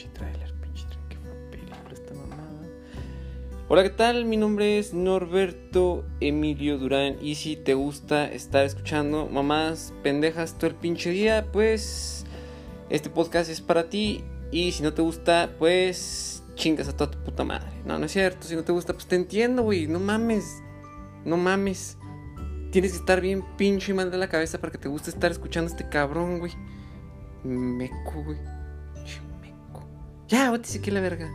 pinche trailer, pinche trailer fue película esta mamada. Hola, ¿qué tal? Mi nombre es Norberto Emilio Durán y si te gusta estar escuchando mamás pendejas todo el pinche día, pues este podcast es para ti y si no te gusta, pues chingas a toda tu puta madre. No, no es cierto, si no te gusta, pues te entiendo, güey, no mames. No mames. Tienes que estar bien pinche y mal de la cabeza para que te guste estar escuchando a este cabrón, güey. Meco, güey. Ya, bótese aquí la verga.